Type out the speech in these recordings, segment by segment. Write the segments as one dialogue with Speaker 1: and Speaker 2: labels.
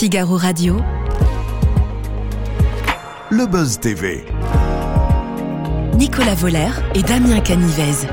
Speaker 1: Figaro Radio.
Speaker 2: Le Buzz TV.
Speaker 1: Nicolas Voller et Damien Canivez.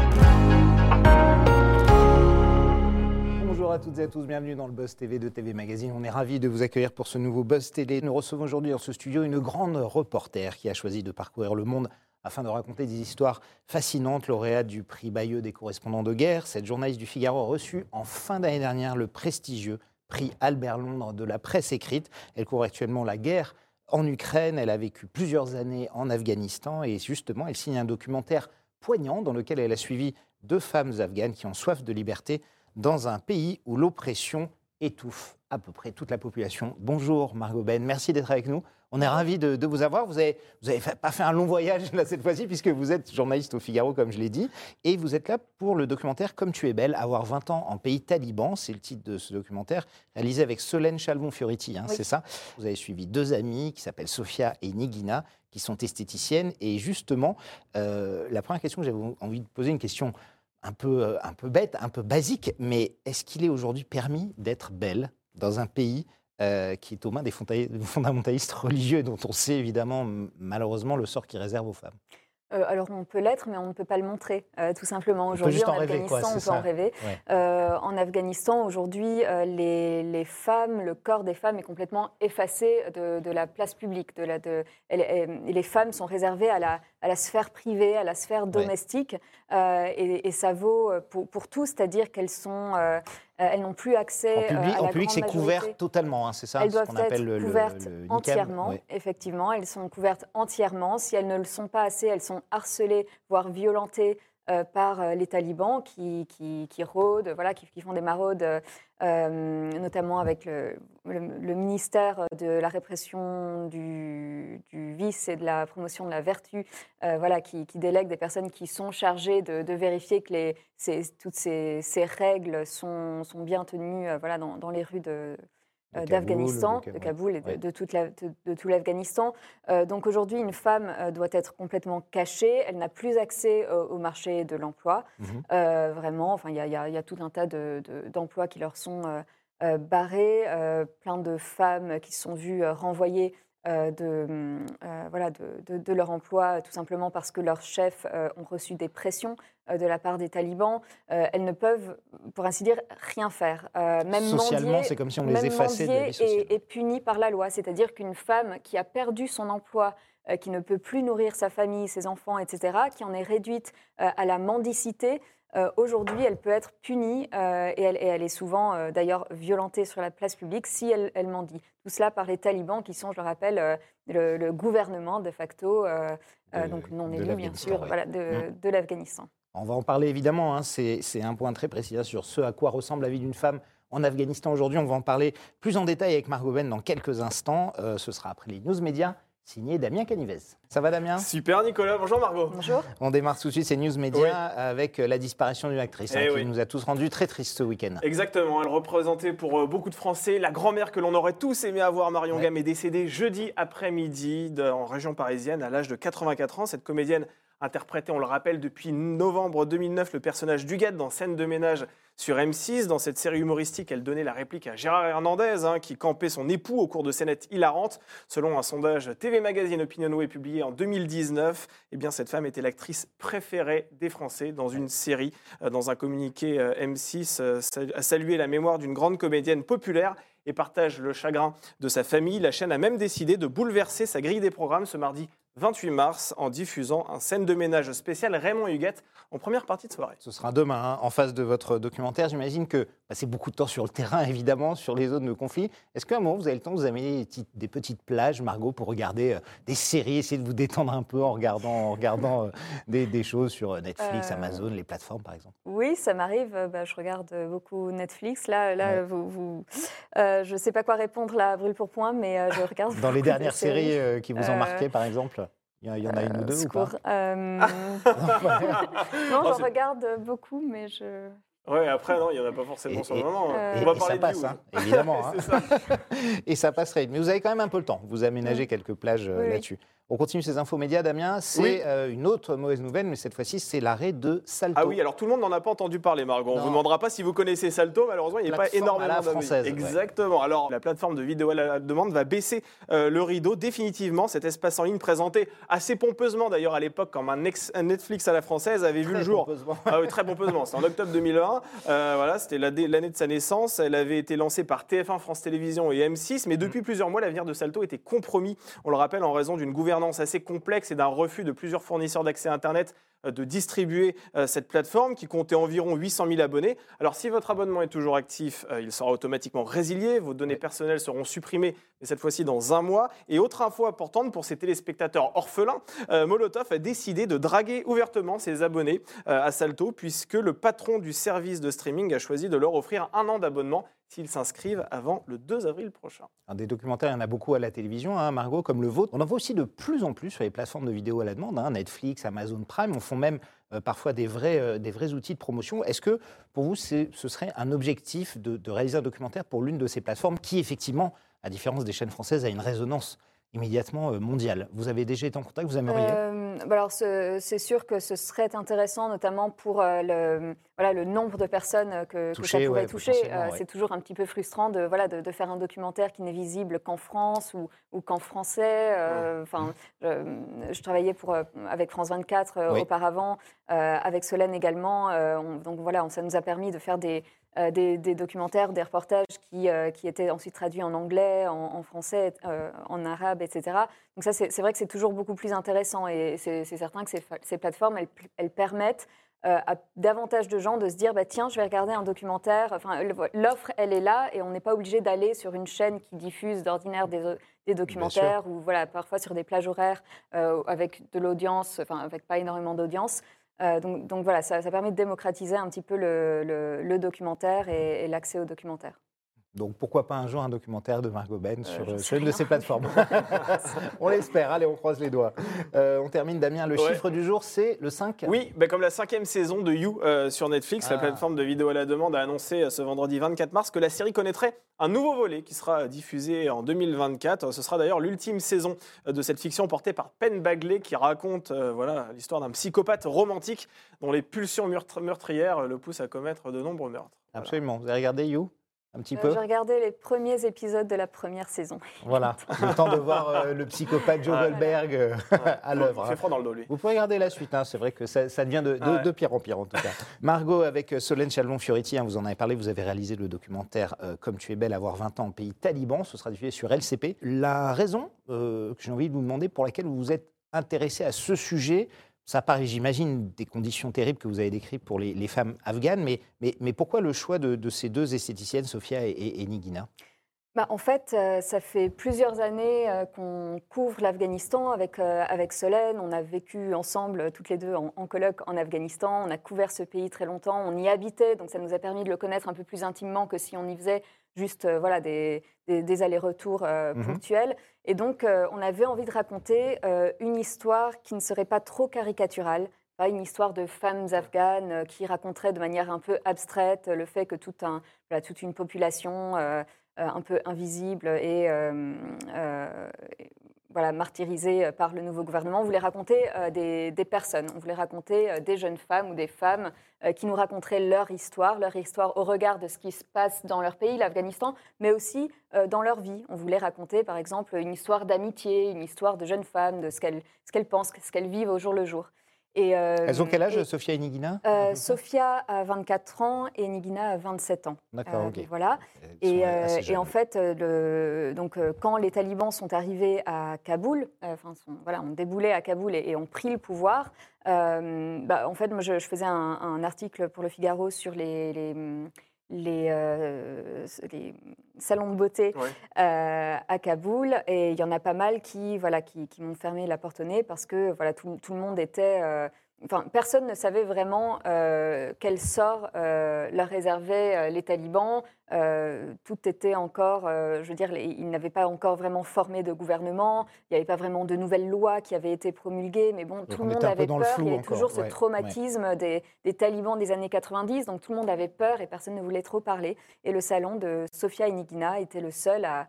Speaker 3: Bonjour à toutes et à tous, bienvenue dans le Buzz TV de TV Magazine. On est ravis de vous accueillir pour ce nouveau Buzz Télé. Nous recevons aujourd'hui dans ce studio une grande reporter qui a choisi de parcourir le monde afin de raconter des histoires fascinantes, lauréate du prix Bayeux des correspondants de guerre. Cette journaliste du Figaro a reçu en fin d'année dernière le prestigieux prix Albert Londres de la presse écrite. Elle court actuellement la guerre en Ukraine. Elle a vécu plusieurs années en Afghanistan et justement, elle signe un documentaire poignant dans lequel elle a suivi deux femmes afghanes qui ont soif de liberté dans un pays où l'oppression étouffe à peu près toute la population. Bonjour Margot Ben, merci d'être avec nous. On est ravis de, de vous avoir. Vous n'avez vous avez pas fait un long voyage là cette fois-ci, puisque vous êtes journaliste au Figaro, comme je l'ai dit, et vous êtes là pour le documentaire Comme tu es belle, avoir 20 ans en pays taliban. C'est le titre de ce documentaire, réalisé avec Solène Chalvon-Fioriti, hein, c'est ça Vous avez suivi deux amies qui s'appellent Sophia et Nigina, qui sont esthéticiennes. Et justement, euh, la première question que j'avais envie de poser, une question un peu, euh, un peu bête, un peu basique, mais est-ce qu'il est aujourd'hui permis d'être belle dans un pays euh, qui est aux mains des fondamentalistes religieux, dont on sait évidemment malheureusement le sort qu'ils réservent aux femmes?
Speaker 4: Euh, alors on peut l'être, mais on ne peut pas le montrer, euh, tout simplement. Aujourd'hui, en, Afghanistan,
Speaker 3: quoi,
Speaker 4: on peut en rêver.
Speaker 3: Ouais.
Speaker 4: Euh, en Afghanistan, aujourd'hui, les, les femmes, le corps des femmes est complètement effacé de, de la place publique. De la, de, les femmes sont réservées à la, à la sphère privée, à la sphère domestique, euh, et, et ça vaut pour, pour tout, c'est-à-dire qu'elles sont, euh, elles n'ont plus accès
Speaker 3: En public,
Speaker 4: euh, à
Speaker 3: en
Speaker 4: la
Speaker 3: public, c'est couvert totalement, hein, c'est ça
Speaker 4: Elles
Speaker 3: ce
Speaker 4: doivent
Speaker 3: qu'on
Speaker 4: être
Speaker 3: appelle le,
Speaker 4: couvertes
Speaker 3: le
Speaker 4: entièrement, effectivement. Elles sont couvertes entièrement. Si elles ne le sont pas assez, elles sont harcelées, voire violentées euh, par euh, les talibans qui, qui, qui rôdent, voilà, qui, font des maraudes, euh, notamment avec le, ministère de la répression du, du vice et de la promotion de la vertu, voilà, qui, délègue des personnes qui sont chargées de, vérifier que les, toutes ces, règles sont, sont bien tenues voilà, dans, dans les rues de,
Speaker 3: De
Speaker 4: euh,
Speaker 3: Kaboul,
Speaker 4: d'Afghanistan,
Speaker 3: de
Speaker 4: de
Speaker 3: Kaboul.
Speaker 4: Kaboul et de, de la- de- de tout l'Afghanistan. Euh, donc aujourd'hui, une femme euh, doit être complètement cachée. Elle n'a plus accès euh, au marché de l'emploi.
Speaker 3: Mhm.
Speaker 4: Euh, vraiment, enfin, il y, a- y y tout un tas de- de- d'emplois qui leur sont euh, euh, barrés. euh, plein de femmes qui se sont vues euh, renvoyées euh, de, hum, euh, voilà, de, de- de leur emploi, euh, tout simplement parce que leurs chefs euh, ont reçu des pressions euh, de la part des talibans. Euh, elles ne peuvent, pour ainsi dire, rien faire. Euh, même
Speaker 3: Socialement, c'est comme si on les effaçait de la vie
Speaker 4: est, est puni par la loi. C'est-à-dire qu'une femme qui a perdu son emploi, euh, qui ne peut plus nourrir sa famille, ses enfants, etc., qui en est réduite euh, à la mendicité, euh, aujourd'hui, elle peut être punie euh, et, elle, et elle est souvent euh, d'ailleurs violentée sur la place publique si elle, elle mendie. Tout cela par les talibans qui sont, je le rappelle, le, le gouvernement de facto,
Speaker 3: De-
Speaker 4: donc non élu bien sûr,
Speaker 3: ouais.
Speaker 4: voilà, de, de l'Afghanistan.
Speaker 3: On va en parler évidemment, hein, c'est un point très précis hein, sur ce à quoi ressemble la vie d'une femme en Afghanistan aujourd'hui. On va en parler plus en détail avec Margot Ben dans quelques instants. Ce sera après les news médias, signé Damien Canivez. Ça va Damien?
Speaker 5: Super Nicolas, bonjour Margot.
Speaker 4: Bonjour.
Speaker 3: On démarre tout de suite ces news médias
Speaker 5: Oui.
Speaker 3: avec euh, la disparition d'une actrice hein,
Speaker 5: Eh
Speaker 3: qui
Speaker 5: oui.
Speaker 3: nous a tous rendus très tristes ce week-end.
Speaker 5: Exactement, elle représentait pour euh, beaucoup de Français la grand-mère que l'on aurait tous aimé avoir. Marion
Speaker 3: Ouais.
Speaker 5: Gamme est décédée jeudi après-midi en région parisienne à l'âge de 84 ans. Cette comédienne interprétait, on le rappelle, depuis novembre 2009 le personnage d'Huguette dans Scène de ménage sur M6. Dans cette série humoristique, elle donnait la réplique à Gérard Hernandez, hein, qui campait son époux au cours de scénettes hilarantes. Selon un sondage TV Magazine Opinionway publié en 2019, eh bien, cette femme était l'actrice préférée des Français dans une série. Euh, Dans un communiqué, euh, M6 euh, sal- a salué la mémoire d'une grande comédienne populaire et partage le chagrin de sa famille. La chaîne a même décidé de bouleverser sa grille des programmes ce mardi 28 mars en diffusant un scène de ménage spécial Raymond Huguette en première partie de soirée.
Speaker 3: Ce sera demain, hein, en face de votre documentaire. J'imagine que passez beaucoup de temps sur le terrain, évidemment, sur les zones de conflit. Est-ce qu'à un moment, vous avez le temps de vous amener des petites, des petites plages, Margot, pour regarder euh, des séries, essayer de vous détendre un peu en regardant, en regardant euh, des, des choses sur euh, Netflix,
Speaker 4: Euh,
Speaker 3: Amazon, les plateformes, par exemple?
Speaker 4: Oui, ça m'arrive. bah, je regarde beaucoup Netflix. Là, là
Speaker 3: Ouais.
Speaker 4: vous, vous- euh, je ne sais pas quoi répondre là, à brûle pour point, mais euh, je regarde.
Speaker 3: Dans les dernières séries euh, qui vous ont
Speaker 4: Euh,
Speaker 3: marqué, par exemple? Il y, a- il y en a une ou
Speaker 4: Euh,
Speaker 3: deux ou pas?
Speaker 4: Euh, non,
Speaker 5: Oh,
Speaker 4: j'en regarde beaucoup, mais je.
Speaker 5: Ouais, après, non, il n'y en a pas forcément
Speaker 3: Et-
Speaker 5: sur le
Speaker 3: et-
Speaker 5: moment.
Speaker 4: Euh,
Speaker 5: On
Speaker 3: Et,
Speaker 5: va
Speaker 3: et
Speaker 5: parler
Speaker 3: ça passe, hein, évidemment. hein.
Speaker 5: Ça.
Speaker 3: et ça passerait. Mais vous avez quand même un peu le temps. Vous aménagez quelques plages euh,
Speaker 4: Oui, oui.
Speaker 3: On continue ces infos médias, Damien. C'est
Speaker 5: Oui.
Speaker 3: euh, une autre mauvaise nouvelle, mais cette fois-ci, c'est l'arrêt de Salto.
Speaker 5: Ah oui, alors tout le monde n'en a pas entendu parler, Margot. On
Speaker 3: Non.
Speaker 5: vous demandera pas si vous connaissez Salto, malheureusement, il n'y a pas énormément
Speaker 3: à la française, ouais.
Speaker 5: Exactement. Alors, la plateforme de vidéo à la demande va baisser euh, le rideau définitivement. Cet espace en ligne présenté assez pompeusement, d'ailleurs, à l'époque, comme un, ex- Netflix à la française avait vu le jour.
Speaker 3: pompeusement.
Speaker 5: Ah oui, très pompeusement. C'est en octobre 2020. Euh, voilà, c'était l'année l'année de sa naissance. Elle avait été lancée par TF1, France Télévisions et M6. Mais depuis plusieurs mois, l'avenir de Salto était compromis. On le rappelle en raison d'une gouvernance assez complexe et d'un refus de plusieurs fournisseurs d'accès Internet euh, de distribuer euh, cette plateforme qui comptait environ 800 000 abonnés. Alors si votre abonnement est toujours actif, euh, il sera automatiquement résilié, vos données personnelles seront supprimées, mais cette fois-ci dans un mois. Et autre info importante pour ces téléspectateurs orphelins, Molotov a décidé de draguer ouvertement ses abonnés à Salto, puisque le patron du service de streaming a choisi de leur offrir un an d'abonnement s'ils s'inscrivent avant le 2 avril prochain.
Speaker 3: Un Des documentaires, il y en a beaucoup à la télévision, hein, Margot, comme le vôtre. On en voit aussi de plus en plus sur les plateformes de vidéo à la demande, hein, Netflix, Amazon Prime. On font même euh, parfois des vrais, euh, des vrais outils de promotion. Est-ce que pour vous, ce serait un objectif de réaliser un documentaire pour l'une de ces plateformes qui, effectivement, à différence des chaînes françaises, a une résonance immédiatement euh, mondiale Vous avez déjà été en contact Vous aimeriez
Speaker 4: Euh, bah alors, ce- c'est sûr que ce serait intéressant, notamment pour euh, le, voilà, le nombre de personnes que, que
Speaker 3: Touchées,
Speaker 4: ça pourrait
Speaker 3: ouais,
Speaker 4: toucher. Euh,
Speaker 3: ouais.
Speaker 4: C'est toujours un petit peu frustrant de, voilà, de, de faire un documentaire qui n'est visible qu'en France ou, ou qu'en français. Enfin, je, je travaillais pour, avec France 24 euh,
Speaker 3: Oui.
Speaker 4: auparavant, avec Solène également. On- donc voilà, ça nous a permis de faire des, euh, des, des documentaires, des reportages qui, euh, qui étaient ensuite traduits en anglais, en, en français, euh, en arabe, etc. Donc ça, c'est vrai que c'est toujours beaucoup plus intéressant et c'est certain que ces, plateformes, elles, elles permettent à davantage de gens de se dire, bah, tiens, je vais regarder un documentaire. Enfin, l'offre, elle est là et on n'est pas obligé d'aller sur une chaîne qui diffuse d'ordinaire des, des documentaires ou voilà, parfois sur des plages horaires avec de l'audience, enfin avec pas énormément d'audience. Euh, donc, donc voilà, ça, permet de démocratiser un petit peu le, documentaire et l'accès au documentaire.
Speaker 3: Donc pourquoi pas un jour un documentaire de Margot Ben sur, euh,
Speaker 4: sais
Speaker 3: sur une de ces plateformes? On l'espère, allez, on croise les doigts. Euh, on termine, Damien, le
Speaker 5: Ouais.
Speaker 3: chiffre du jour, c'est le 5
Speaker 5: Oui, bah, comme la cinquième saison de You euh, sur Netflix, la
Speaker 3: Ah.
Speaker 5: plateforme de vidéo à la demande a annoncé euh, ce vendredi 24 mars que la série connaîtrait un nouveau volet qui sera diffusé en 2024. Ce sera d'ailleurs l'ultime saison euh, de cette fiction portée par Penn Bagley qui raconte euh, voilà, l'histoire d'un psychopathe romantique dont les pulsions meurtrières euh, le poussent à commettre de nombreux meurtres. Voilà.
Speaker 3: Absolument. Vous avez regardé You? Un petit
Speaker 4: Euh,
Speaker 3: peu
Speaker 4: J'ai regardé les premiers épisodes de la première saison.
Speaker 3: Voilà, le temps de voir euh, le psychopathe Joe
Speaker 5: Ouais.
Speaker 3: Goldberg euh, à l'œuvre.
Speaker 5: Il fait
Speaker 3: hein.
Speaker 5: froid dans le dos, lui.
Speaker 3: Vous pouvez regarder la suite, hein, c'est vrai que ça, ça devient de, de-
Speaker 5: Ah ouais.
Speaker 3: de pire en pire en tout cas. Margot, avec Solène Chalon-Fioriti, hein, vous en avez parlé, vous avez réalisé le documentaire euh, Comme tu es belle, avoir 20 ans en pays taliban, ce sera diffusé sur LCP. La raison euh, que j'ai envie de vous demander pour laquelle vous vous êtes intéressé à ce sujet, ça paraît, j'imagine, des conditions terribles que vous avez décrites pour les, femmes afghanes, mais, mais, pourquoi le choix de, ces deux esthéticiennes, Sophia et, Nigina?
Speaker 4: Bah, en fait, euh, ça fait plusieurs années euh, qu'on couvre l'Afghanistan avec, euh, avec Solène. On a vécu ensemble, toutes les deux, en, en colloque en Afghanistan. On a couvert ce pays très longtemps. On y habitait, donc ça nous a permis de le connaître un peu plus intimement que si on y faisait juste euh, voilà, des, des- des allers-retours euh,
Speaker 3: Mhm.
Speaker 4: ponctuels. Et donc, euh, on avait envie de raconter une histoire qui ne serait pas trop caricaturale. Pas une histoire de femmes afghanes qui raconterait de manière un peu abstraite le fait que tout un, voilà, toute une population un peu invisible et, voilà, martyrisée par le nouveau gouvernement. On voulait raconter euh, des, des personnes, on voulait raconter euh, des jeunes femmes ou des femmes euh, qui nous raconteraient leur histoire, leur histoire au regard de ce qui se passe dans leur pays, l'Afghanistan, mais aussi euh, dans leur vie. On voulait raconter, par exemple, une histoire d'amitié, une histoire de jeunes femmes, de ce qu'elles qu'elles pensent, ce qu'elles vivent au jour le jour. Et, euh,
Speaker 3: Elles ont quel âge,
Speaker 4: et,
Speaker 3: Sophia et Nigina?
Speaker 4: euh, Sophia a 24 ans et Nigina a 27 ans.
Speaker 3: D'accord,
Speaker 4: Euh,
Speaker 3: ok.
Speaker 4: Voilà. Et, euh, en fait, le- donc, quand les talibans sont arrivés à Kaboul, euh, enfin, sont, voilà, ont déboulé à Kaboul et, et ont pris le pouvoir, euh, bah, en fait, moi, je, je faisais un, un article pour Le Figaro sur les, les, les, euh, les salons de beauté
Speaker 5: Ouais.
Speaker 4: euh, à Kaboul. Et il y en a pas mal qui, voilà, qui, qui m'ont fermé la porte au nez parce que voilà, tout, tout le monde était... euh, Enfin, personne ne savait vraiment euh, quel sort euh, leur réservaient euh, les talibans. Euh, tout était encore, je veux dire, les- ils n'avaient pas encore vraiment formé de gouvernement. Il n'y avait pas vraiment de nouvelles lois qui avaient été promulguées. Mais bon, tout le monde avait
Speaker 3: le
Speaker 4: peur. Il y avait toujours ce
Speaker 3: ouais,
Speaker 4: traumatisme des, des talibans des années 90. Donc tout le monde avait peur et personne ne voulait trop parler. Et le salon de Sofia et Nigina était le seul à,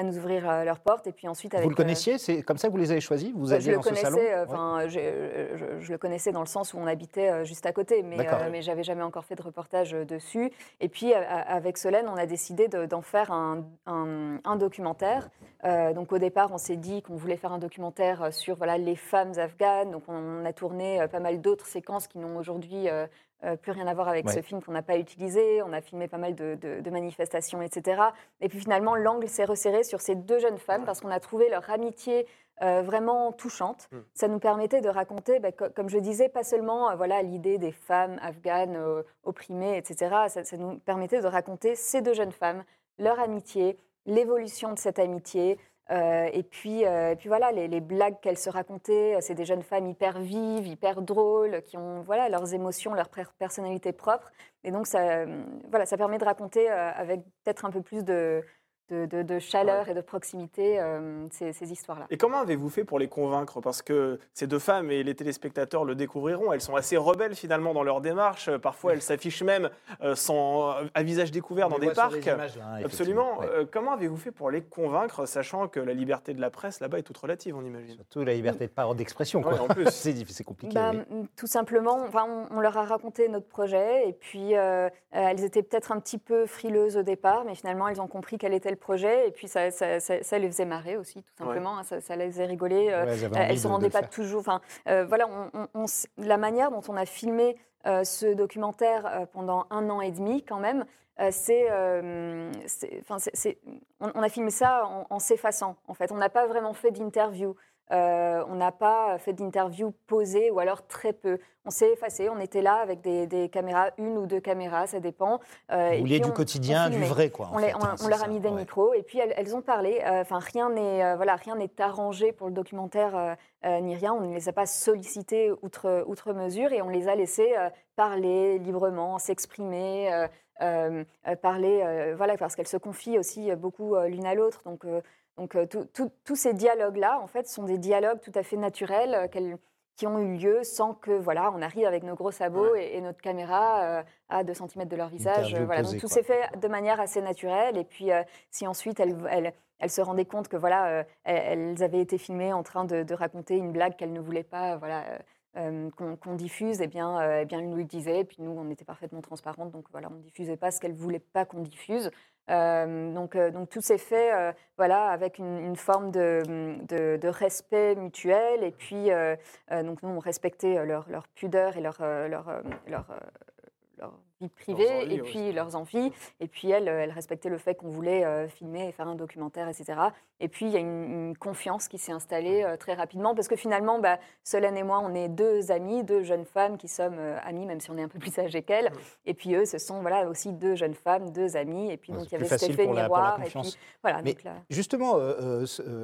Speaker 4: à nous ouvrir euh, leurs portes. Et puis ensuite, avec,
Speaker 3: Vous le
Speaker 4: euh,
Speaker 3: connaissiez C'est comme ça que vous les avez choisis Vous aviez
Speaker 4: je le
Speaker 3: dans ce salon
Speaker 4: connaissais,
Speaker 3: Ouais.
Speaker 4: enfin, j'ai- je, je le connaissais dans le sens où on habitait euh, juste à côté, mais, mais j'avais jamais encore fait de reportage dessus. Et puis, avec Solène, on a décidé de- d'en faire un, un- un documentaire. Euh, donc, au départ, on s'est dit qu'on voulait faire un documentaire sur voilà, les femmes afghanes. Donc, on, a tourné pas mal d'autres séquences qui n'ont aujourd'hui euh, plus rien à voir avec
Speaker 3: Ouais.
Speaker 4: ce film qu'on n'a pas utilisé. On a filmé pas mal de, de- de manifestations, etc. Et puis, finalement, l'angle s'est resserré sur ces deux jeunes femmes parce qu'on a trouvé leur amitié euh, vraiment touchante.
Speaker 5: Mm.
Speaker 4: Ça nous permettait de raconter, bah, co- comme je disais, pas seulement euh, voilà l'idée des femmes afghanes opprimées, etc. Ça, ça nous permettait de raconter ces deux jeunes femmes, leur amitié, l'évolution de cette amitié. Euh, et, puis, euh, puis voilà, les, blagues qu'elles se racontaient, c'est des jeunes femmes hyper vives, hyper drôles, qui ont voilà, leurs émotions, leur per- personnalité propre. Et donc ça, euh, voilà, ça permet de raconter euh, avec peut-être un peu plus de, de, de- de chaleur et de proximité euh, ces, ces histoires-là.
Speaker 5: Et comment avez-vous fait pour les convaincre? Parce que ces deux femmes, et les téléspectateurs le découvriront, elles sont assez rebelles finalement dans leur démarche. Euh, Parfois, elles s'affichent même euh, sans, à visage découvert
Speaker 3: On
Speaker 5: dans des parcs.
Speaker 3: images, là, hein,
Speaker 5: Absolument.
Speaker 3: ouais.
Speaker 5: Euh, comment avez-vous fait pour les convaincre, sachant que la liberté de la presse là-bas est toute relative, on imagine?
Speaker 3: Surtout la liberté de parole d'expression. quoi.
Speaker 5: Ouais, en plus.
Speaker 3: c'est difficile, c'est compliqué.
Speaker 4: Bah,
Speaker 3: oui.
Speaker 4: m- Tout simplement, enfin, on, on leur a raconté notre projet et puis euh, euh, elles étaient peut-être un petit peu frileuses au départ, mais finalement elles ont compris quel était le projet et puis ça, ça- ça- ça les faisait marrer aussi, tout simplement. hein, ça, les faisait rigoler. euh,
Speaker 3: Ouais, elles
Speaker 4: elles se rendaient pas toujours. Enfin, euh, voilà, on- on- on s- la manière dont on a filmé euh, ce documentaire euh, pendant un an et demi, quand même, euh, c'est- on, on a filmé ça en, en s'effaçant. En fait, on n'a pas vraiment fait d'interview. Euh, on n'a pas fait d'interview posée ou alors très peu. On s'est effacé. On était là avec des, des caméras, une ou deux caméras, ça dépend. Euh,
Speaker 3: Vous
Speaker 4: et
Speaker 3: vouliez du
Speaker 4: on-
Speaker 3: quotidien,
Speaker 4: on
Speaker 3: du vrai, quoi.
Speaker 4: On, les-
Speaker 3: fait,
Speaker 4: on-
Speaker 3: hein,
Speaker 4: leur
Speaker 3: ça,
Speaker 4: a mis des
Speaker 3: ouais.
Speaker 4: micros et puis elles, elles ont parlé. Euh, Enfin, rien n'est euh, voilà, rien n'est arrangé pour le documentaire ni rien. On ne les a pas sollicités outre, outre mesure et on les a laissés parler librement, s'exprimer, euh, euh, euh, parler, euh, voilà, parce qu'elles se confient aussi beaucoup l'une à l'autre. Donc, donc tous ces dialogues-là, en fait, sont des dialogues tout à fait naturels qui ont eu lieu sans que voilà, on arrive avec nos gros sabots et, et notre caméra euh, à 2 cm de leur visage. Voilà.
Speaker 3: posée,
Speaker 4: Donc tout s'est fait de manière assez naturelle. Et puis, euh, si ensuite elles, elles- elles se rendaient compte que voilà, elles, avaient été filmées en train de, de raconter une blague qu'elles ne voulaient pas voilà, qu'on diffuse, eh bien, eh bien, elles nous le disaient. Et puis nous, on était parfaitement transparentes. Donc voilà, on ne diffusait pas ce qu'elles ne voulaient pas qu'on diffuse. Donc, donc tout s'est fait voilà, avec une, une forme de, de- de respect mutuel. Et puis, donc nous, on respectait leur, leur pudeur et leur, leur, leur vie privée,
Speaker 5: envies
Speaker 4: et puis leurs envies. Et puis elles, euh, elles respectaient le fait qu'on voulait euh, filmer et faire un documentaire, etc. Et puis il y a une, une confiance qui s'est installée euh, très rapidement, parce que finalement, bah, Solène et moi, on est deux amies, deux jeunes femmes qui sommes euh, amies, même si on est un peu plus âgées qu'elles. Et puis eux, ce sont voilà, aussi deux jeunes femmes, deux amies. Et puis donc il y avait cet effet
Speaker 3: la-
Speaker 4: miroir. et puis voilà,
Speaker 3: Mais
Speaker 4: donc là-
Speaker 3: Justement,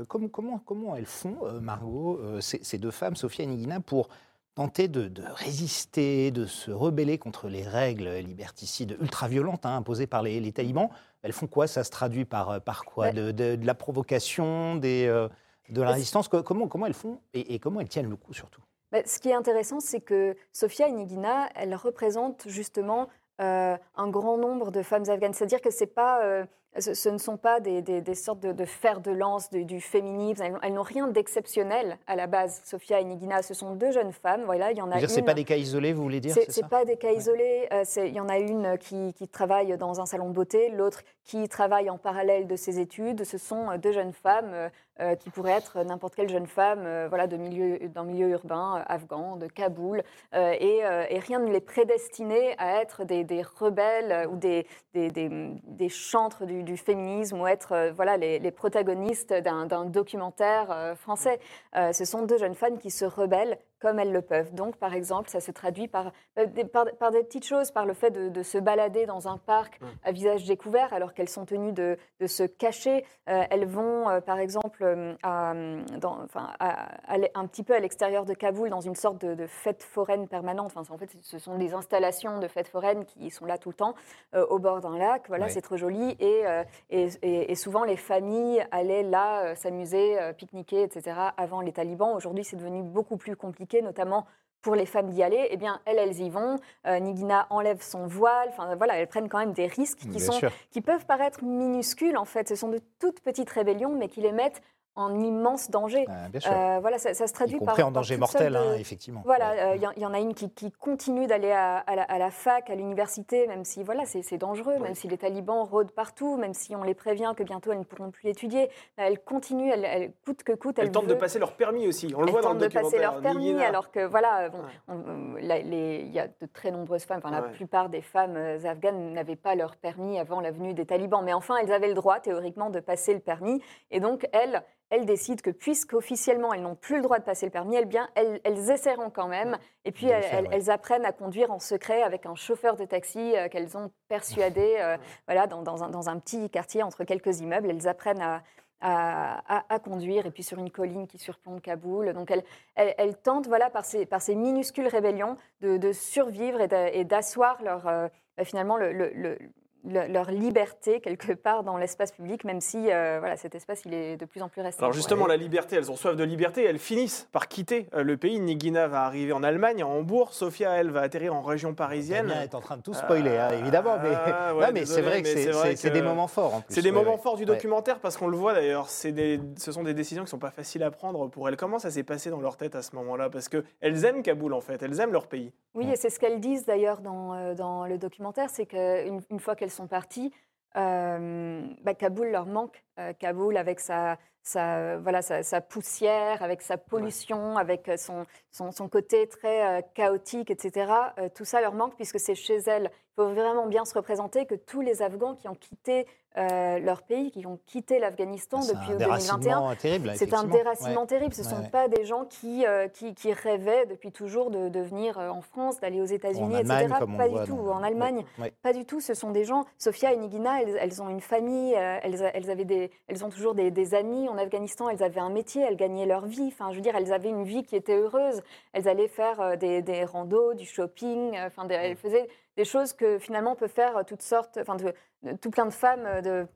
Speaker 3: comment, comment, comment elles font, Margot, ces, ces deux femmes, Sophia et Nigina, pour tenter de, de résister, de se rebeller contre les règles liberticides ultra-violentes hein, imposées par les, les talibans. Elles font quoi? Ça se traduit par, euh, par quoi?
Speaker 4: Ouais.
Speaker 3: de, de- de la provocation, des, euh, de la résistance? Co- comment, comment elles font? Et, et comment elles tiennent le coup surtout?
Speaker 4: Bah, ce qui est intéressant, c'est que Sofia Inigina, elle représente justement euh, un grand nombre de femmes afghanes. C'est-à-dire que c'est pas, euh, ce, ce ne sont pas des, des- des sortes de, de fers de lance du, du féminisme. Elles, elles n'ont rien d'exceptionnel à la base, Sofia et Nigina. Ce sont deux jeunes femmes. Voilà, il y en a
Speaker 3: C'est pas des cas isolés, vous voulez dire
Speaker 4: c'est
Speaker 3: c'est
Speaker 4: pas des cas isolés. euh, Il y en a une qui, qui travaille dans un salon de beauté, l'autre qui travaille en parallèle de ses études. Ce sont euh, deux jeunes femmes euh, qui pourraient être n'importe quelle jeune femme euh, voilà, de milieu, d'un milieu urbain afghan, de Kaboul. et, et rien ne les prédestinait à être des, des rebelles ou des chantres du, du féminisme ou être euh, voilà, les, les protagonistes d'un documentaire euh, français. Euh, ce sont deux jeunes femmes qui se rebellent comme elles le peuvent. Donc, par exemple, ça se traduit par, euh, des, par, par des petites choses, par le fait de, de se balader dans un parc à visage découvert alors qu'elles sont tenues de, de se cacher. Euh, elles vont, euh, par exemple, à, dans- enfin, à- à l'e- un petit peu à l'extérieur de Kaboul, dans une sorte de, de fête foraine permanente. Enfin, en fait, ce sont des installations de fêtes foraines qui sont là tout le temps, euh, au bord d'un lac. Voilà, c'est trop joli. Et, et, et- et souvent, les familles allaient là s'amuser, pique-niquer, etc., avant les talibans. Aujourd'hui, c'est devenu beaucoup plus compliqué, notamment pour les femmes d'y aller, eh bien, elles, elles y vont. Euh, Nigina enlève son voile. Enfin, voilà, elles prennent quand même des risques qui,
Speaker 3: Bien
Speaker 4: sont,
Speaker 3: sûr.
Speaker 4: qui peuvent paraître minuscules, en fait. Ce sont de toutes petites rébellions, mais qui les mettent en immense danger.
Speaker 3: Ah, bien sûr.
Speaker 4: Euh, voilà, ça, ça se
Speaker 3: y
Speaker 4: traduit par.
Speaker 3: compris en
Speaker 4: par
Speaker 3: danger
Speaker 4: toutes sortes
Speaker 3: mortel, hein, effectivement.
Speaker 4: voilà,
Speaker 3: Ouais.
Speaker 4: euh, il y, en- y en a une qui, qui continue d'aller à, à la, à la fac, à l'université, même si voilà, c'est dangereux, même si les talibans rôdent partout, même si on les prévient que bientôt elles ne pourront plus étudier. Elle continue, elle, elle- coûte que coûte, elle,
Speaker 5: Elles tentent de passer leur permis aussi. On le
Speaker 4: elles
Speaker 5: voit dans
Speaker 4: tentent
Speaker 5: le
Speaker 4: de passer
Speaker 5: documentaire.
Speaker 4: leur permis, alors que voilà, bon,
Speaker 5: Ouais.
Speaker 4: les- il y a de très nombreuses femmes, enfin la plupart des femmes euh, afghanes n'avaient pas leur permis avant la venue des talibans, mais enfin elles avaient le droit théoriquement de passer le permis, et donc elles, elles décident que puisqu'officiellement elles n'ont plus le droit de passer le permis, elles, bien, elles, elles essaieront quand même, et puis elles,
Speaker 3: faire,
Speaker 4: elles-
Speaker 3: ouais.
Speaker 4: elles apprennent à conduire en secret avec un chauffeur de taxi euh, qu'elles ont persuadé, euh, voilà, dans, dans un, dans un petit quartier entre quelques immeubles, elles apprennent à, à, à- à conduire, et puis sur une colline qui surplombe Kaboul. Donc elles, tentent, voilà, par ces, par ces minuscules rébellions, de, de survivre et d'a- et d'asseoir leur, euh, bah, finalement le- le- le- le- leur liberté quelque part dans l'espace public, même si euh, voilà, cet espace il est de plus en plus restreint.
Speaker 5: Alors justement,
Speaker 3: Ouais.
Speaker 5: la liberté, elles ont soif de liberté, elles finissent par quitter euh, le pays. Nigina va arriver en Allemagne, à Hambourg. Sofia, elle, va atterrir en région parisienne.
Speaker 3: Damien est en train de tout spoiler, hein, évidemment, mais,
Speaker 5: Ah, ouais,
Speaker 3: Non, mais c'est vrai que c'est- des moments forts.
Speaker 5: C'est des
Speaker 3: Ouais,
Speaker 5: moments
Speaker 3: ouais.
Speaker 5: forts du
Speaker 3: Ouais.
Speaker 5: documentaire parce qu'on le voit d'ailleurs. C'est des, ce sont des décisions qui sont pas faciles à prendre pour elles. Comment ça s'est passé dans leur tête à ce moment-là? Parce que elles aiment Kaboul en fait, elles aiment leur pays.
Speaker 4: Oui, et c'est ce qu'elles disent d'ailleurs dans, euh, dans le documentaire, c'est qu'une une fois qu'elles sont parties, euh, bah, Kaboul leur manque. Euh, Kaboul avec sa, sa, voilà, sa, sa poussière, avec sa pollution, avec son, son, son côté très euh, chaotique, etc. tout ça leur manque puisque c'est chez elles. Il faut vraiment bien se représenter que tous les Afghans qui ont quitté euh, leur pays, qui ont quitté l'Afghanistan
Speaker 3: C'est
Speaker 4: depuis
Speaker 3: un
Speaker 4: 2021,
Speaker 3: déracinement terrible.
Speaker 4: c'est un déracinement
Speaker 3: Ouais.
Speaker 4: terrible. Ce ne
Speaker 3: Ouais,
Speaker 4: sont
Speaker 3: ouais.
Speaker 4: pas des gens qui, euh, qui, qui rêvaient depuis toujours de, de venir euh, en France, d'aller aux États-Unis, etc. Pas du tout. En Allemagne, pas du tout. Ce sont des gens. Sophia et Nigina, elles, elles ont une famille. euh, Elles, elles, avaient des, elles ont toujours des, des amis en Afghanistan. Elles avaient un métier. Elles gagnaient leur vie. Enfin, je veux dire, elles avaient une vie qui était heureuse. Elles allaient faire euh, des, des randos, du shopping. euh, Enfin, des- elles faisaient des choses que finalement peut faire toutes sortes, enfin, de, tout plein de femmes euh, de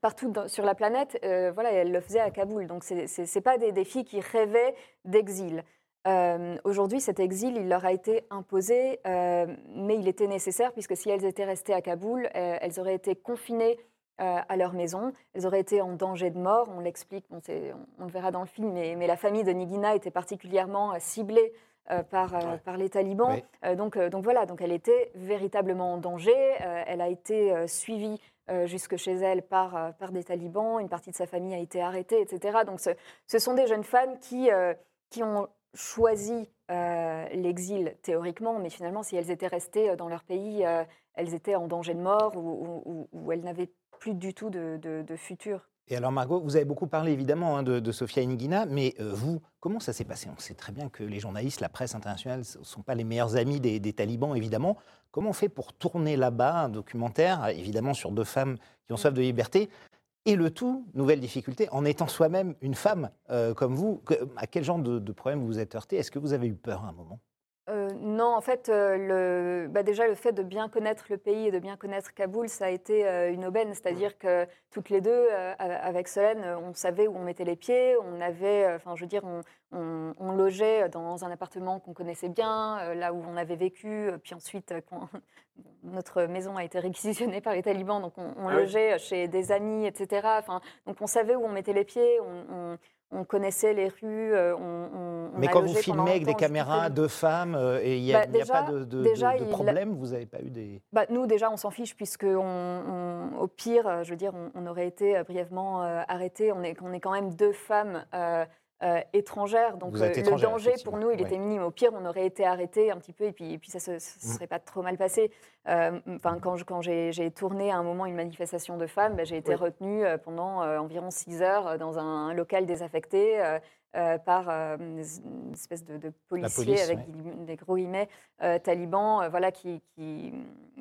Speaker 4: partout dans- sur la planète, euh, voilà, le faisait à Kaboul. Donc, ce n'est pas des, des filles qui rêvaient d'exil. Euh, Aujourd'hui, cet exil, il leur a été imposé, euh, mais il était nécessaire, puisque si elles étaient restées à Kaboul, euh, elles auraient été confinées euh, à leur maison, elles auraient été en danger de mort, on l'explique, on, le verra dans le film, mais, la famille de Nigina était particulièrement euh, ciblée euh, par, euh,
Speaker 5: Ouais.
Speaker 4: par les talibans.
Speaker 3: Ouais.
Speaker 4: Euh, donc, euh, donc voilà, donc elle était véritablement en danger, Euh, elle a été euh, suivie euh, jusque chez elle par, euh, par des talibans, une partie de sa famille a été arrêtée, etc. Donc ce, ce sont des jeunes femmes qui, euh, qui ont choisi euh, l'exil théoriquement, mais finalement, si elles étaient restées euh, dans leur pays, euh, elles étaient en danger de mort ou, ou- ou- ou elles n'avaient plus du tout de, de- de futur.
Speaker 3: Et alors, Margot, vous avez beaucoup parlé évidemment hein, de, de Sofia Inigina, mais euh, vous, comment ça s'est passé? On sait très bien que les journalistes, la presse internationale ne sont pas les meilleurs amis des, talibans, évidemment. Comment on fait pour tourner là-bas un documentaire, évidemment, sur deux femmes qui ont soif de liberté et le tout, nouvelle difficulté, en étant soi-même une femme euh, comme vous, à quel genre de, de problème vous vous êtes heurté Est-ce que vous avez eu peur à un moment?
Speaker 4: Euh, non, en fait, euh, le, bah déjà le fait de bien connaître le pays et de bien connaître Kaboul, ça a été euh, une aubaine. C'est-à-dire que toutes les deux, avec Solène, on savait où on mettait les pieds. On avait, enfin, je veux dire, on, on- on logeait dans un appartement qu'on connaissait bien, là où on avait vécu. Puis ensuite, quand notre maison a été réquisitionnée par les talibans, donc on, on
Speaker 5: Ah oui.
Speaker 4: logeait chez des amis, etc. Enfin, donc on savait où on mettait les pieds. On, on- on connaissait les rues. euh, On,
Speaker 3: Mais quand vous filmez avec des caméras, deux femmes, euh, et il n'y a,
Speaker 4: Bah,
Speaker 3: a pas de, de-
Speaker 4: déjà,
Speaker 3: de- de
Speaker 4: il-
Speaker 3: problème, vous n'avez pas eu des...
Speaker 4: Bah, nous, déjà, on s'en fiche, puisque on, on- au pire, euh, je veux dire, on, aurait été brièvement arrêtés. On est, on est quand même deux femmes euh, euh, étrangères, donc euh, le danger pour nous, il
Speaker 3: ouais.
Speaker 4: était minime. Au pire, on aurait été arrêtés un petit peu, et puis, et puis ça ne se, se
Speaker 3: Mm.
Speaker 4: serait pas trop mal passé. Euh, Enfin, quand j'ai tourné à un moment une manifestation de femmes, bah, j'ai été
Speaker 5: Oui.
Speaker 4: retenue euh, pendant euh, environ six heures dans un local désaffecté. euh, euh, par euh, une espèce de, de policier
Speaker 3: police,
Speaker 4: avec
Speaker 3: ouais.
Speaker 4: des, gros guillemets euh, talibans, euh, voilà, qui, qui,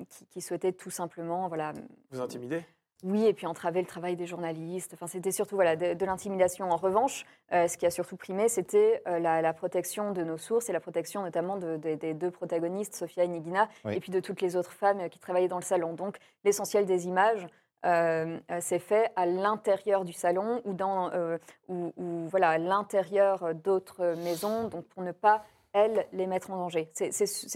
Speaker 4: qui, qui souhaitaient tout simplement, voilà,
Speaker 5: Vous intimidez
Speaker 4: oui, et puis entraver le travail des journalistes. Enfin, c'était surtout voilà, de, de l'intimidation. En revanche, euh, ce qui a surtout primé, c'était euh, la, la protection de nos sources et la protection notamment de- de- des deux protagonistes, Sophia et Nigina,
Speaker 3: Oui.
Speaker 4: et puis de toutes les autres femmes euh, qui travaillaient dans le salon. Donc, l'essentiel des images euh, s'est fait à l'intérieur du salon ou, dans, ou, ou, voilà, à l'intérieur d'autres maisons, donc pour ne pas elles, les mettre en danger. C'est-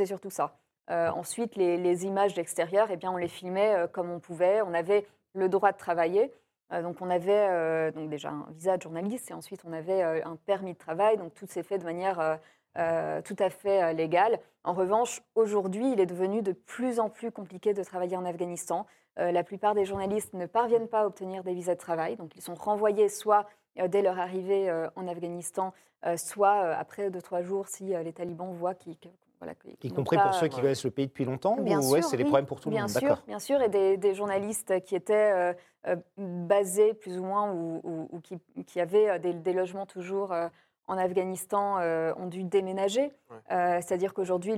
Speaker 4: surtout ça. Ensuite, les, les images d'extérieur, eh bien, on les filmait comme on pouvait. On avait le droit de travailler. Euh, donc, on avait euh, donc déjà un visa de journaliste et ensuite, on avait euh, un permis de travail. Donc, tout s'est fait de manière tout à fait légale. En revanche, aujourd'hui, il est devenu de plus en plus compliqué de travailler en Afghanistan. La plupart des journalistes ne parviennent pas à obtenir des visas de travail. Donc, ils sont renvoyés soit dès leur arrivée en Afghanistan, soit après deux, trois jours si les talibans voient qu'ils.
Speaker 3: Y compris
Speaker 4: pas-
Speaker 3: pour ceux qui
Speaker 5: ouais.
Speaker 3: connaissent le pays depuis longtemps
Speaker 4: Bien
Speaker 3: ou ouais,
Speaker 4: sûr,
Speaker 3: c'est les
Speaker 4: oui.
Speaker 3: problèmes pour tout le
Speaker 4: Bien
Speaker 3: monde
Speaker 4: sûr,
Speaker 3: D'accord.
Speaker 4: bien sûr, et des, des journalistes qui étaient euh, euh, basés plus ou moins ou, ou- ou qui, qui avaient euh, des, des logements toujours euh, en Afghanistan euh, ont dû déménager.
Speaker 5: Ouais.
Speaker 4: Euh, C'est-à-dire qu'aujourd'hui,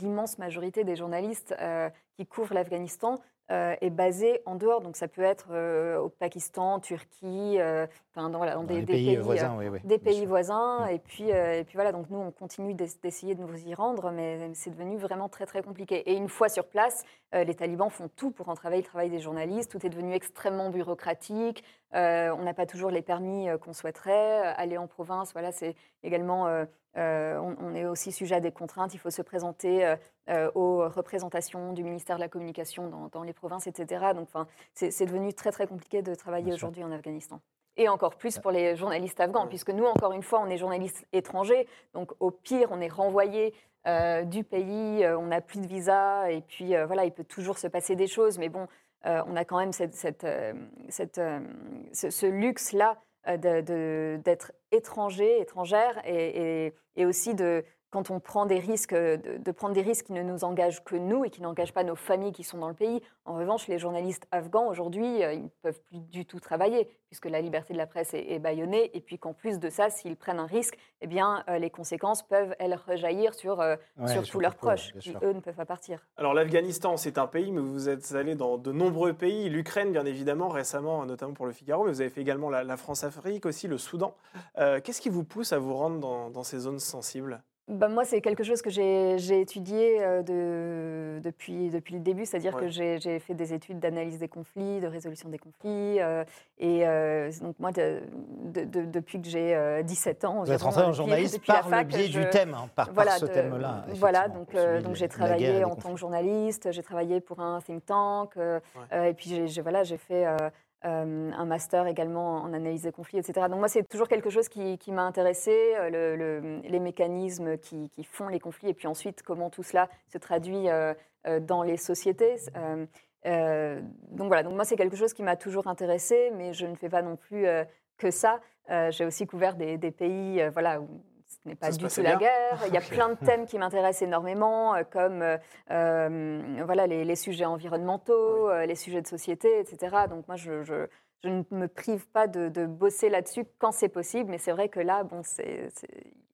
Speaker 4: l'immense majorité des journalistes euh, qui couvrent l'Afghanistan euh, est basée en dehors. Donc ça peut être euh, au Pakistan, Turquie, euh, dans, voilà, dans
Speaker 3: Dans
Speaker 4: des,
Speaker 3: pays,
Speaker 4: pays,
Speaker 3: voisins, oui, oui.
Speaker 4: des pays voisins.
Speaker 3: Mm.
Speaker 4: Et puis, et puis voilà, donc nous, on continue d'ess- d'essayer de nous y rendre, mais c'est devenu vraiment très, très compliqué. Et une fois sur place, les talibans font tout pour entraver le travail des journalistes. Tout est devenu extrêmement bureaucratique. Euh, on n'a pas toujours les permis euh, qu'on souhaiterait. Euh, Aller en province, voilà, c'est également. euh, on, on est aussi sujet à des contraintes. Il faut se présenter aux représentations du ministère de la Communication dans, dans les provinces, etc. Donc, enfin, c'est devenu très très compliqué de travailler aujourd'hui en Afghanistan. Et encore plus pour les journalistes afghans, puisque nous, encore une fois, on est journalistes étrangers. Donc, au pire, on est renvoyé euh, du pays, euh, on n'a plus de visa, et puis euh, voilà, il peut toujours se passer des choses. Mais bon, euh, on a quand même euh, euh, ce, luxe-là euh, de- d'être étranger, étrangère, et aussi de quand on prend des risques, euh, de, de prendre des risques qui ne nous engagent que nous et qui n'engagent pas nos familles qui sont dans le pays. En revanche, les journalistes afghans aujourd'hui, euh, ils ne peuvent plus du tout travailler puisque la liberté de la presse est, est bâillonnée, et puis qu'en plus de ça, s'ils prennent un risque, eh bien, euh, les conséquences peuvent elles rejaillir sur, euh,
Speaker 3: Ouais,
Speaker 4: sur tous leurs proches qui eux ne peuvent pas partir.
Speaker 5: Alors l'Afghanistan, c'est un pays, mais vous êtes allé dans de nombreux pays. L'Ukraine, bien évidemment, récemment, notamment pour le Figaro, mais vous avez fait également la, la France-Afrique, aussi le Soudan. Euh, Qu'est-ce qui vous pousse à vous rendre dans, dans ces zones sensibles?
Speaker 4: Bah, moi, c'est quelque chose que j'ai j'ai étudié euh, de- depuis, depuis le début, c'est-à-dire
Speaker 5: Ouais.
Speaker 4: que j'ai fait des études d'analyse des conflits, de résolution des conflits. euh, et euh, donc, moi, de- de- de- depuis que j'ai euh, 17 ans,
Speaker 3: Vous êtes rentré en journaliste
Speaker 4: depuis
Speaker 3: par le biais
Speaker 4: je-
Speaker 3: du thème, hein, par, ce thème-là.
Speaker 4: Voilà, donc, euh, donc j'ai travaillé en tant que journaliste, j'ai travaillé pour un think tank,
Speaker 5: Ouais.
Speaker 4: et puis j'ai- voilà, j'ai fait euh, un master également en analyse des conflits, etc. Donc moi, c'est toujours quelque chose qui, m'a intéressé, euh, le- le- les mécanismes qui, font les conflits, et puis ensuite comment tout cela se traduit euh, dans les sociétés. Donc voilà, donc moi c'est quelque chose qui m'a toujours intéressé, mais je ne fais pas non plus que ça. J'ai aussi couvert des, des pays, voilà, où ce n'est pas
Speaker 5: Ça
Speaker 4: du tout la
Speaker 5: bien
Speaker 4: guerre. Il y a plein de thèmes qui m'intéressent énormément, euh, comme euh, euh, voilà les, les sujets environnementaux, les sujets de société, etc. Donc moi je, je- je ne me prive pas de, de bosser là-dessus quand c'est possible, mais c'est vrai que là, bon, c'est,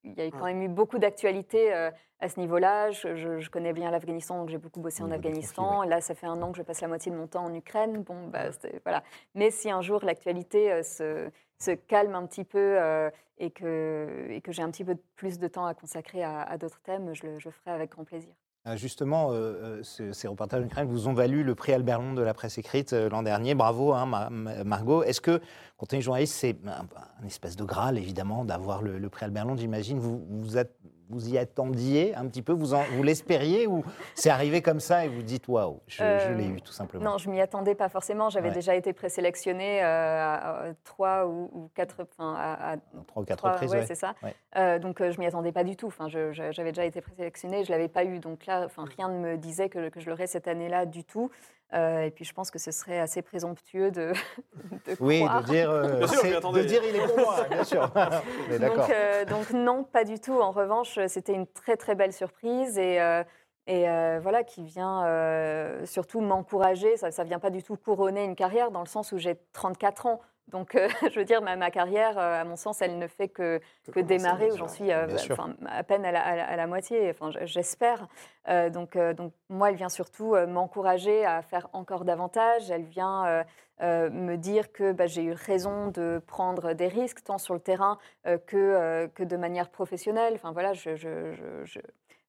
Speaker 4: il y a quand
Speaker 5: Ouais.
Speaker 4: même eu beaucoup d'actualités euh, à ce niveau-là. Je, je- je connais bien l'Afghanistan, donc j'ai beaucoup bossé en Afghanistan.
Speaker 3: conflits,
Speaker 4: là, ça fait un an que je passe la moitié de mon temps en Ukraine. Bon, bah, voilà. Mais si un jour l'actualité euh, se, se calme un petit peu euh, et que, que j'ai un petit peu plus de temps à consacrer à, d'autres thèmes, je le ferai avec grand plaisir.
Speaker 3: Euh, Justement, euh, euh, ce- ces reportages en Ukraine vous ont valu le prix Albert Londres de la presse écrite l'an dernier. Bravo, hein, Ma- Ma- Margot. Est-ce que, quand on est journaliste, c'est un, un espèce de graal, évidemment, d'avoir le, prix Albert Londres, j'imagine? Vous, at- vous y attendiez un petit peu Vous, en- vous l'espériez ou c'est arrivé comme ça et vous dites waouh, je, je
Speaker 4: Euh,
Speaker 3: l'ai eu tout simplement
Speaker 4: Non, je m'y attendais pas forcément. J'avais
Speaker 3: Ouais.
Speaker 4: déjà été présélectionnée euh, à, à trois ou, ou quatre, enfin, à,
Speaker 3: Trois ou quatre
Speaker 4: trois-
Speaker 3: reprises,
Speaker 4: ouais,
Speaker 3: ouais.
Speaker 4: c'est ça.
Speaker 3: Ouais.
Speaker 4: Euh, donc euh, je m'y attendais pas du tout. Enfin, j'avais déjà été présélectionnée, je l'avais pas eu. Donc là, enfin, rien ne me disait que, que je l'aurais cette année-là du tout. Euh, et puis je pense que ce serait assez présomptueux de, de
Speaker 3: Oui,
Speaker 4: croire.
Speaker 3: de dire, euh,
Speaker 5: sûr,
Speaker 3: de dire il est pour moi, bien sûr.
Speaker 4: Donc, euh, donc non, pas du tout. En revanche, c'était une très très belle surprise et, euh, et euh, voilà qui vient euh, surtout m'encourager. Ça ne vient pas du tout couronner une carrière dans le sens où j'ai 34 ans. Donc, euh, je veux dire, ma, ma carrière, euh, à mon sens, elle ne fait que, que démarrer, j'en suis euh, enfin, à peine à la, à la- à la moitié, enfin, j'espère. Euh, donc, donc, moi, elle vient surtout m'encourager à faire encore davantage. Elle vient me dire que bah, j'ai eu raison de prendre des risques, tant sur le terrain que, que de manière professionnelle. Enfin, voilà, je, je- je- je-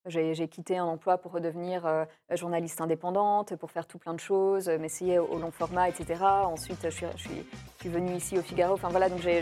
Speaker 4: j'ai quitté un emploi pour redevenir euh, journaliste indépendante, pour faire tout plein de choses, euh, m'essayer au, au long format, etc. Ensuite, je suis, je suis je suis venue ici au Figaro. Enfin voilà, donc j'ai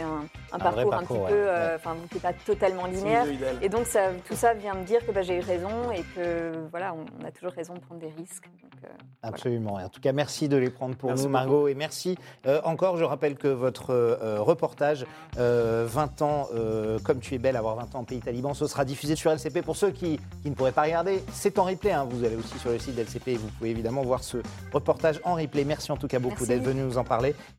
Speaker 4: un, un
Speaker 3: Un vrai
Speaker 4: parcours, un
Speaker 3: ouais,
Speaker 4: petit peu, euh, enfin qui n'est pas totalement linéaire. Et donc ça, tout ça vient me dire que bah, j'ai eu raison et que voilà, on, on a toujours raison de prendre des risques. Donc, euh,
Speaker 3: Absolument. En tout cas, merci de les prendre pour
Speaker 5: Merci
Speaker 3: nous, Margot. Et merci euh, encore. Je rappelle que votre euh, reportage, euh, 20 ans, euh, comme tu es belle, avoir 20 ans en pays taliban, ce sera diffusé sur LCP. Pour ceux qui, qui ne pourraient pas regarder, c'est en replay. hein. Vous allez aussi sur le site d'LCP et vous pouvez évidemment voir ce reportage en replay. Merci en tout cas beaucoup d'être venu nous en parler.